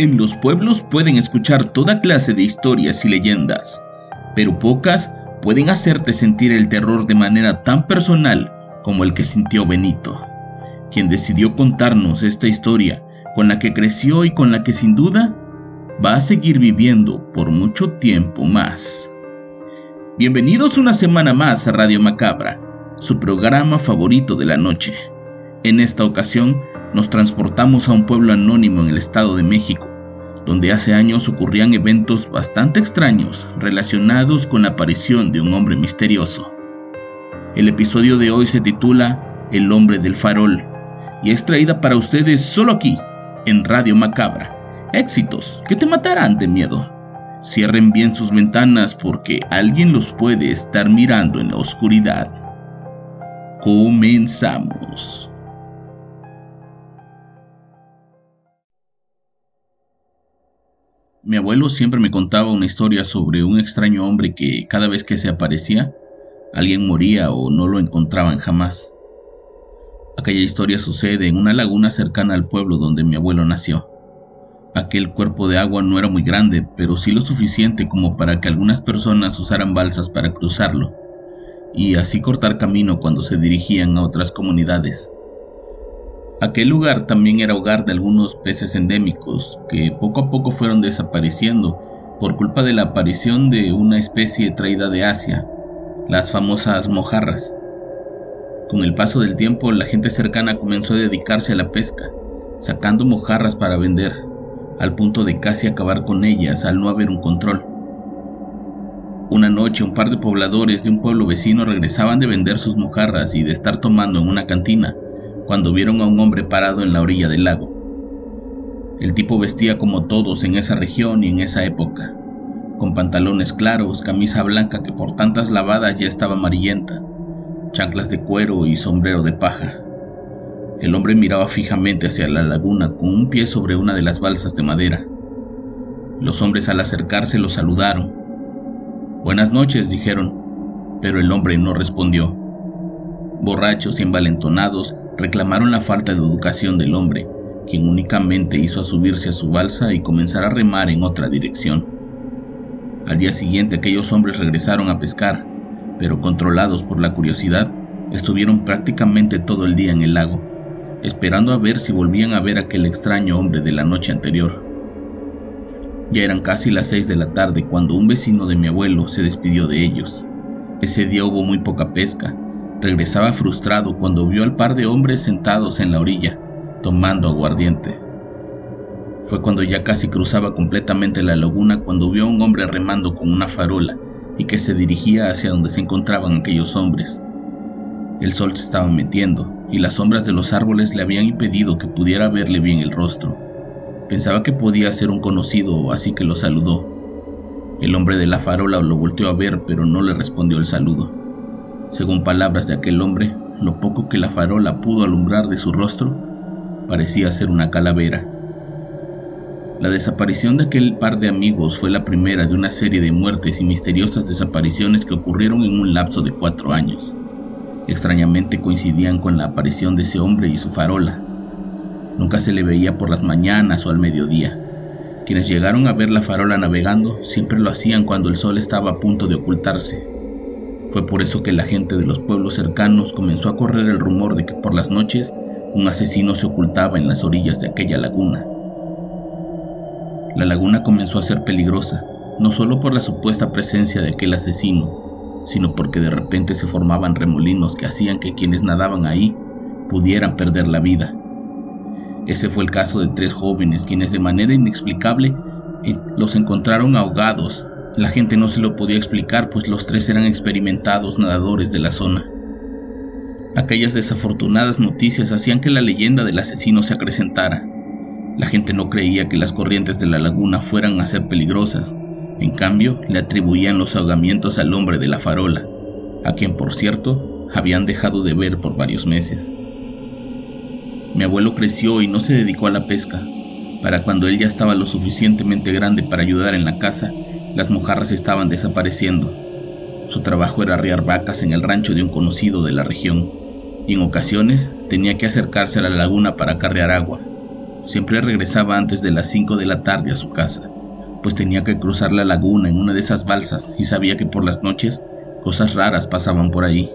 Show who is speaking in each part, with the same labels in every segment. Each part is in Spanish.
Speaker 1: En los pueblos pueden escuchar toda clase de historias y leyendas, pero pocas pueden hacerte sentir el terror de manera tan personal como el que sintió Benito, quien decidió contarnos esta historia con la que creció y con la que sin duda va a seguir viviendo por mucho tiempo más. Bienvenidos una semana más a Radio Macabra, su programa favorito de la noche. En esta ocasión nos transportamos a un pueblo anónimo en el Estado de México, donde hace años ocurrían eventos bastante extraños relacionados con la aparición de un hombre misterioso. El episodio de hoy se titula El hombre del farol y es traída para ustedes solo aquí, en Radio Macabra. Éxitos que te matarán de miedo. Cierren bien sus ventanas porque alguien los puede estar mirando en la oscuridad. Comenzamos. Mi abuelo siempre me contaba una historia sobre un extraño hombre que cada vez que se aparecía, alguien moría o no lo encontraban jamás. Aquella historia sucede en una laguna cercana al pueblo donde mi abuelo nació. Aquel cuerpo de agua no era muy grande, pero sí lo suficiente como para que algunas personas usaran balsas para cruzarlo, y así cortar camino cuando se dirigían a otras comunidades. Aquel lugar también era hogar de algunos peces endémicos que poco a poco fueron desapareciendo por culpa de la aparición de una especie traída de Asia, las famosas mojarras. Con el paso del tiempo la gente cercana comenzó a dedicarse a la pesca, sacando mojarras para vender, al punto de casi acabar con ellas al no haber un control. Una noche un par de pobladores de un pueblo vecino regresaban de vender sus mojarras y de estar tomando en una cantina, cuando vieron a un hombre parado en la orilla del lago. El tipo vestía como todos en esa región y en esa época, con pantalones claros, camisa blanca que por tantas lavadas ya estaba amarillenta, chanclas de cuero y sombrero de paja. El hombre miraba fijamente hacia la laguna con un pie sobre una de las balsas de madera. Los hombres al acercarse lo saludaron. Buenas noches, dijeron, pero el hombre no respondió. Borrachos y envalentonados, reclamaron la falta de educación del hombre, quien únicamente hizo subirse a su balsa y comenzar a remar en otra dirección. Al día siguiente aquellos hombres regresaron a pescar, pero controlados por la curiosidad, estuvieron prácticamente todo el día en el lago, esperando a ver si volvían a ver aquel extraño hombre de la noche anterior. Ya eran casi las seis de la tarde cuando un vecino de mi abuelo se despidió de ellos. Ese día hubo muy poca pesca, regresaba frustrado cuando vio al par de hombres sentados en la orilla, tomando aguardiente. Fue cuando ya casi cruzaba completamente la laguna cuando vio a un hombre remando con una farola y que se dirigía hacia donde se encontraban aquellos hombres. El sol se estaba metiendo y las sombras de los árboles le habían impedido que pudiera verle bien el rostro. Pensaba que podía ser un conocido, así que lo saludó. El hombre de la farola lo volteó a ver, pero no le respondió el saludo. Según palabras de aquel hombre, lo poco que la farola pudo alumbrar de su rostro parecía ser una calavera. La desaparición de aquel par de amigos fue la primera de una serie de muertes y misteriosas desapariciones que ocurrieron en un lapso de cuatro años. Extrañamente coincidían con la aparición de ese hombre y su farola. Nunca se le veía por las mañanas o al mediodía. Quienes llegaron a ver la farola navegando siempre lo hacían cuando el sol estaba a punto de ocultarse. Fue por eso que la gente de los pueblos cercanos comenzó a correr el rumor de que por las noches un asesino se ocultaba en las orillas de aquella laguna. La laguna comenzó a ser peligrosa, no solo por la supuesta presencia de aquel asesino, sino porque de repente se formaban remolinos que hacían que quienes nadaban ahí pudieran perder la vida. Ese fue el caso de tres jóvenes quienes de manera inexplicable eh, los encontraron ahogados La gente no se lo podía explicar, pues los tres eran experimentados nadadores de la zona. Aquellas desafortunadas noticias hacían que la leyenda del asesino se acrecentara. La gente no creía que las corrientes de la laguna fueran a ser peligrosas. En cambio, le atribuían los ahogamientos al hombre de la farola, a quien, por cierto, habían dejado de ver por varios meses. Mi abuelo creció y no se dedicó a la pesca. Para cuando él ya estaba lo suficientemente grande para ayudar en la casa, las mojarras estaban desapareciendo. Su trabajo era arriar vacas en el rancho de un conocido de la región, y en ocasiones tenía que acercarse a la laguna para carrear agua. Siempre regresaba antes de las 5 de la tarde a su casa, pues tenía que cruzar la laguna en una de esas balsas y sabía que por las noches cosas raras pasaban por allí.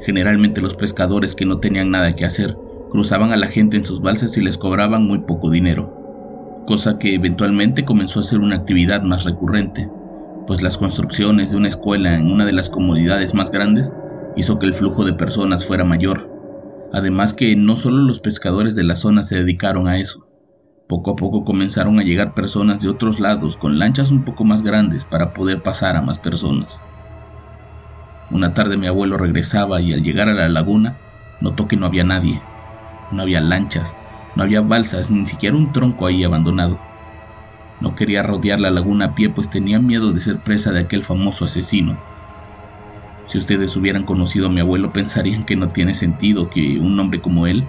Speaker 1: Generalmente los pescadores que no tenían nada que hacer cruzaban a la gente en sus balsas y les cobraban muy poco dinero cosa que eventualmente comenzó a ser una actividad más recurrente, pues las construcciones de una escuela en una de las comunidades más grandes hizo que el flujo de personas fuera mayor. Además que no solo los pescadores de la zona se dedicaron a eso. Poco a poco comenzaron a llegar personas de otros lados con lanchas un poco más grandes para poder pasar a más personas. Una tarde mi abuelo regresaba y al llegar a la laguna notó que no había nadie. No había lanchas, no había balsas, ni siquiera un tronco ahí abandonado. No quería rodear la laguna a pie, pues tenía miedo de ser presa de aquel famoso asesino. Si ustedes hubieran conocido a mi abuelo, pensarían que no tiene sentido que un hombre como él,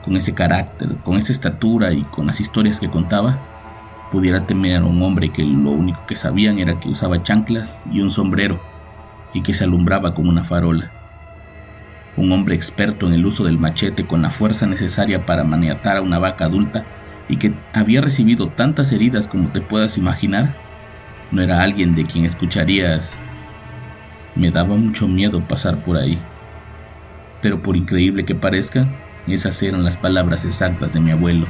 Speaker 1: con ese carácter, con esa estatura y con las historias que contaba, pudiera temer a un hombre que lo único que sabían era que usaba chanclas y un sombrero, y que se alumbraba como una farola un hombre experto en el uso del machete con la fuerza necesaria para maniatar a una vaca adulta y que había recibido tantas heridas como te puedas imaginar, no era alguien de quien escucharías. Me daba mucho miedo pasar por ahí. Pero por increíble que parezca, esas eran las palabras exactas de mi abuelo.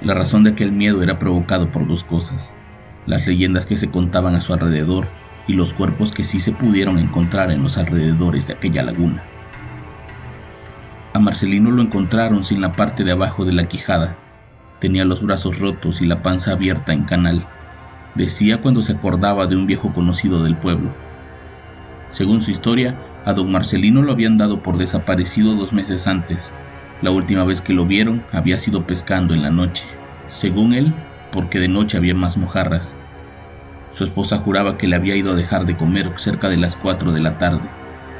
Speaker 1: La razón de aquel miedo era provocado por dos cosas, las leyendas que se contaban a su alrededor y los cuerpos que sí se pudieron encontrar en los alrededores de aquella laguna. A Marcelino lo encontraron sin la parte de abajo de la quijada. Tenía los brazos rotos y la panza abierta en canal. Decía cuando se acordaba de un viejo conocido del pueblo. Según su historia, a don Marcelino lo habían dado por desaparecido dos meses antes. La última vez que lo vieron había sido pescando en la noche. Según él, porque de noche había más mojarras su esposa juraba que le había ido a dejar de comer cerca de las 4 de la tarde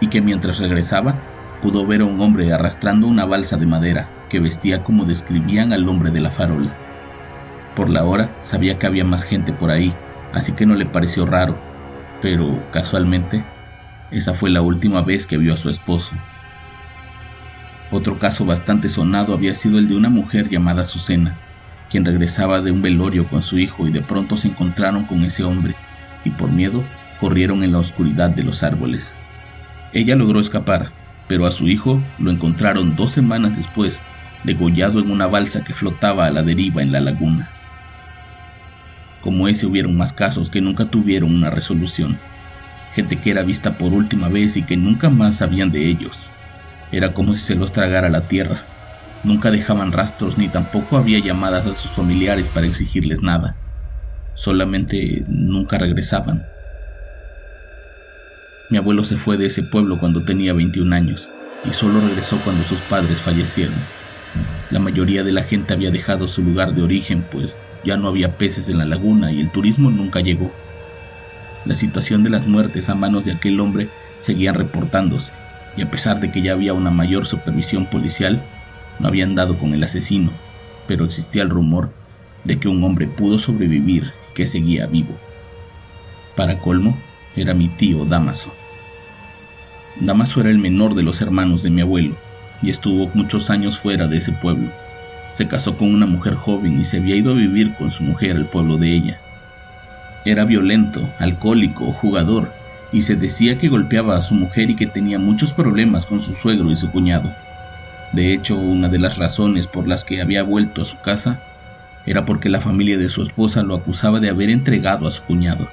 Speaker 1: y que mientras regresaba pudo ver a un hombre arrastrando una balsa de madera que vestía como describían al hombre de la farola. Por la hora sabía que había más gente por ahí, así que no le pareció raro, pero casualmente esa fue la última vez que vio a su esposo. Otro caso bastante sonado había sido el de una mujer llamada Susena, quien regresaba de un velorio con su hijo y de pronto se encontraron con ese hombre y por miedo corrieron en la oscuridad de los árboles. Ella logró escapar, pero a su hijo lo encontraron dos semanas después, degollado en una balsa que flotaba a la deriva en la laguna. Como ese hubieron más casos que nunca tuvieron una resolución, gente que era vista por última vez y que nunca más sabían de ellos. Era como si se los tragara la tierra, Nunca dejaban rastros ni tampoco había llamadas a sus familiares para exigirles nada. Solamente nunca regresaban. Mi abuelo se fue de ese pueblo cuando tenía 21 años y solo regresó cuando sus padres fallecieron. La mayoría de la gente había dejado su lugar de origen, pues ya no había peces en la laguna y el turismo nunca llegó. La situación de las muertes a manos de aquel hombre seguía reportándose, y a pesar de que ya había una mayor supervisión policial, no habían dado con el asesino, pero existía el rumor de que un hombre pudo sobrevivir que seguía vivo. Para colmo, era mi tío Damaso. Damaso era el menor de los hermanos de mi abuelo y estuvo muchos años fuera de ese pueblo. Se casó con una mujer joven y se había ido a vivir con su mujer al pueblo de ella. Era violento, alcohólico, jugador, y se decía que golpeaba a su mujer y que tenía muchos problemas con su suegro y su cuñado. De hecho, una de las razones por las que había vuelto a su casa era porque la familia de su esposa lo acusaba de haber entregado a su cuñado,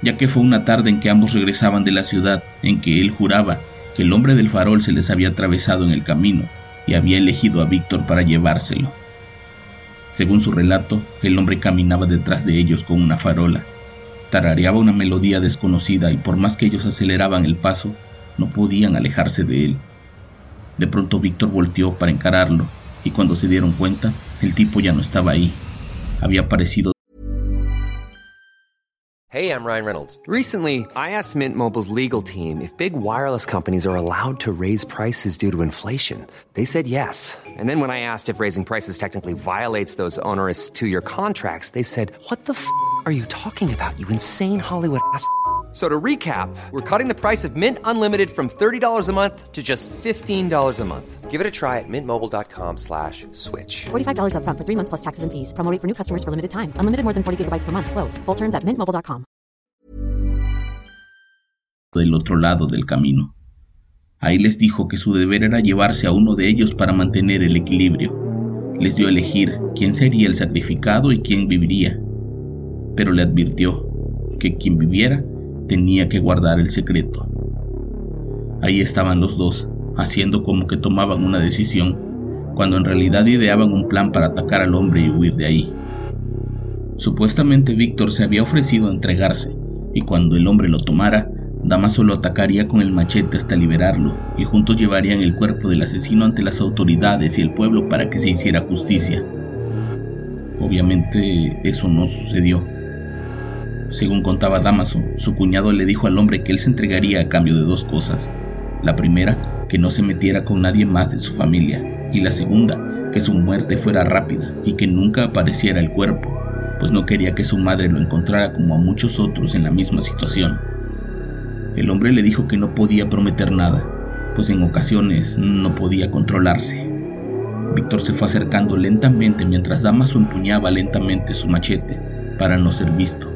Speaker 1: ya que fue una tarde en que ambos regresaban de la ciudad, en que él juraba que el hombre del farol se les había atravesado en el camino y había elegido a Víctor para llevárselo. Según su relato, el hombre caminaba detrás de ellos con una farola. Tarareaba una melodía desconocida y por más que ellos aceleraban el paso, no podían alejarse de él. De pronto Víctor volteó para encararlo y cuando se dieron cuenta, el tipo ya no estaba ahí. Había aparecido.
Speaker 2: Hey, I'm Ryan Reynolds. Recently, I asked Mint Mobile's legal team if big wireless companies are allowed to raise prices due to inflation. They said yes. And then when I asked if raising prices technically violates those onerous two-year contracts, they said, "What the f*** are you talking about? You insane Hollywood ass." So to recap, we're cutting the price of Mint Unlimited from $30 a month to just $15 a month. Give it a try at mintmobile.com slash switch.
Speaker 3: $45 upfront for three months plus taxes and fees. Promo rate for new customers for limited time. Unlimited more than 40 gigabytes per month. Slows. Full terms at mintmobile.com.
Speaker 1: del otro lado del camino. Ahí les dijo que su deber era llevarse a uno de ellos para mantener el equilibrio. Les dio a elegir quién sería el sacrificado y quién viviría. Pero le advirtió que quien viviera tenía que guardar el secreto. Ahí estaban los dos, haciendo como que tomaban una decisión, cuando en realidad ideaban un plan para atacar al hombre y huir de ahí. Supuestamente Víctor se había ofrecido a entregarse, y cuando el hombre lo tomara, Damaso lo atacaría con el machete hasta liberarlo, y juntos llevarían el cuerpo del asesino ante las autoridades y el pueblo para que se hiciera justicia. Obviamente eso no sucedió. Según contaba Damaso, su cuñado le dijo al hombre que él se entregaría a cambio de dos cosas. La primera, que no se metiera con nadie más de su familia, y la segunda, que su muerte fuera rápida y que nunca apareciera el cuerpo, pues no quería que su madre lo encontrara como a muchos otros en la misma situación. El hombre le dijo que no podía prometer nada, pues en ocasiones no podía controlarse. Víctor se fue acercando lentamente mientras Damaso empuñaba lentamente su machete para no ser visto.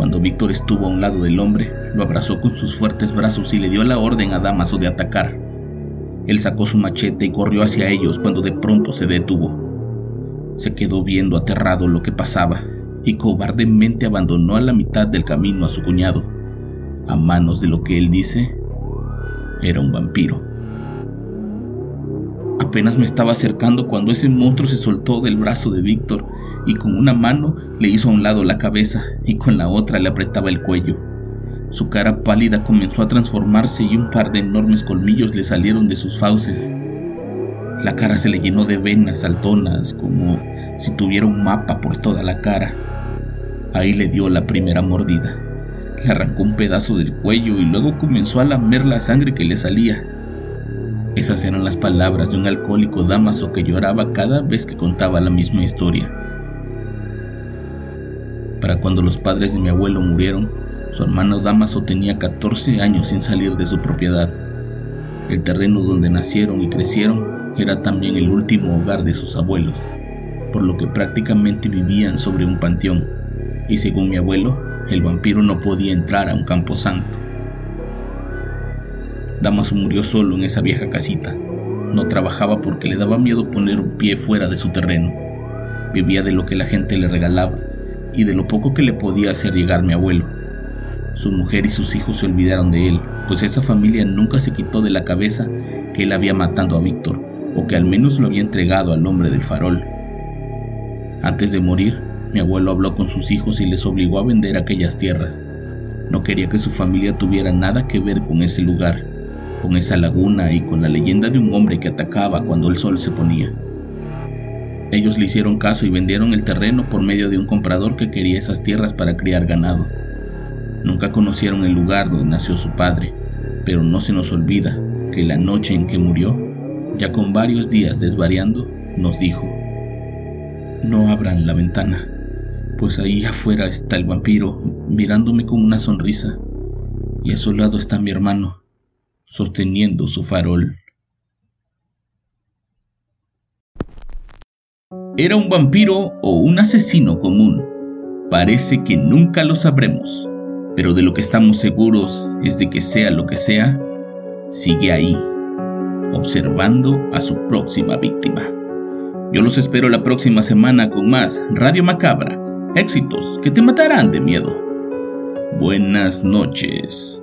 Speaker 1: Cuando Víctor estuvo a un lado del hombre, lo abrazó con sus fuertes brazos y le dio la orden a Damaso de atacar. Él sacó su machete y corrió hacia ellos cuando de pronto se detuvo. Se quedó viendo aterrado lo que pasaba y cobardemente abandonó a la mitad del camino a su cuñado, a manos de lo que él dice era un vampiro. Apenas me estaba acercando cuando ese monstruo se soltó del brazo de Víctor y con una mano le hizo a un lado la cabeza y con la otra le apretaba el cuello. Su cara pálida comenzó a transformarse y un par de enormes colmillos le salieron de sus fauces. La cara se le llenó de venas saltonas, como si tuviera un mapa por toda la cara. Ahí le dio la primera mordida. Le arrancó un pedazo del cuello y luego comenzó a lamer la sangre que le salía. Esas eran las palabras de un alcohólico Damaso que lloraba cada vez que contaba la misma historia. Para cuando los padres de mi abuelo murieron, su hermano Damaso tenía 14 años sin salir de su propiedad. El terreno donde nacieron y crecieron era también el último hogar de sus abuelos, por lo que prácticamente vivían sobre un panteón, y según mi abuelo, el vampiro no podía entrar a un camposanto. Damaso murió solo en esa vieja casita. No trabajaba porque le daba miedo poner un pie fuera de su terreno. Vivía de lo que la gente le regalaba y de lo poco que le podía hacer llegar mi abuelo. Su mujer y sus hijos se olvidaron de él, pues esa familia nunca se quitó de la cabeza que él había matado a Víctor, o que al menos lo había entregado al hombre del farol. Antes de morir, mi abuelo habló con sus hijos y les obligó a vender aquellas tierras. No quería que su familia tuviera nada que ver con ese lugar, con esa laguna y con la leyenda de un hombre que atacaba cuando el sol se ponía. Ellos le hicieron caso y vendieron el terreno por medio de un comprador que quería esas tierras para criar ganado. Nunca conocieron el lugar donde nació su padre, pero no se nos olvida que la noche en que murió, ya con varios días desvariando, nos dijo, no abran la ventana, pues ahí afuera está el vampiro mirándome con una sonrisa, y a su lado está mi hermano, sosteniendo su farol. ¿Era un vampiro o un asesino común? Parece que nunca lo sabremos, pero de lo que estamos seguros es de que sea lo que sea, sigue ahí, observando a su próxima víctima. Yo los espero la próxima semana con más Radio Macabra, éxitos que te matarán de miedo. Buenas noches.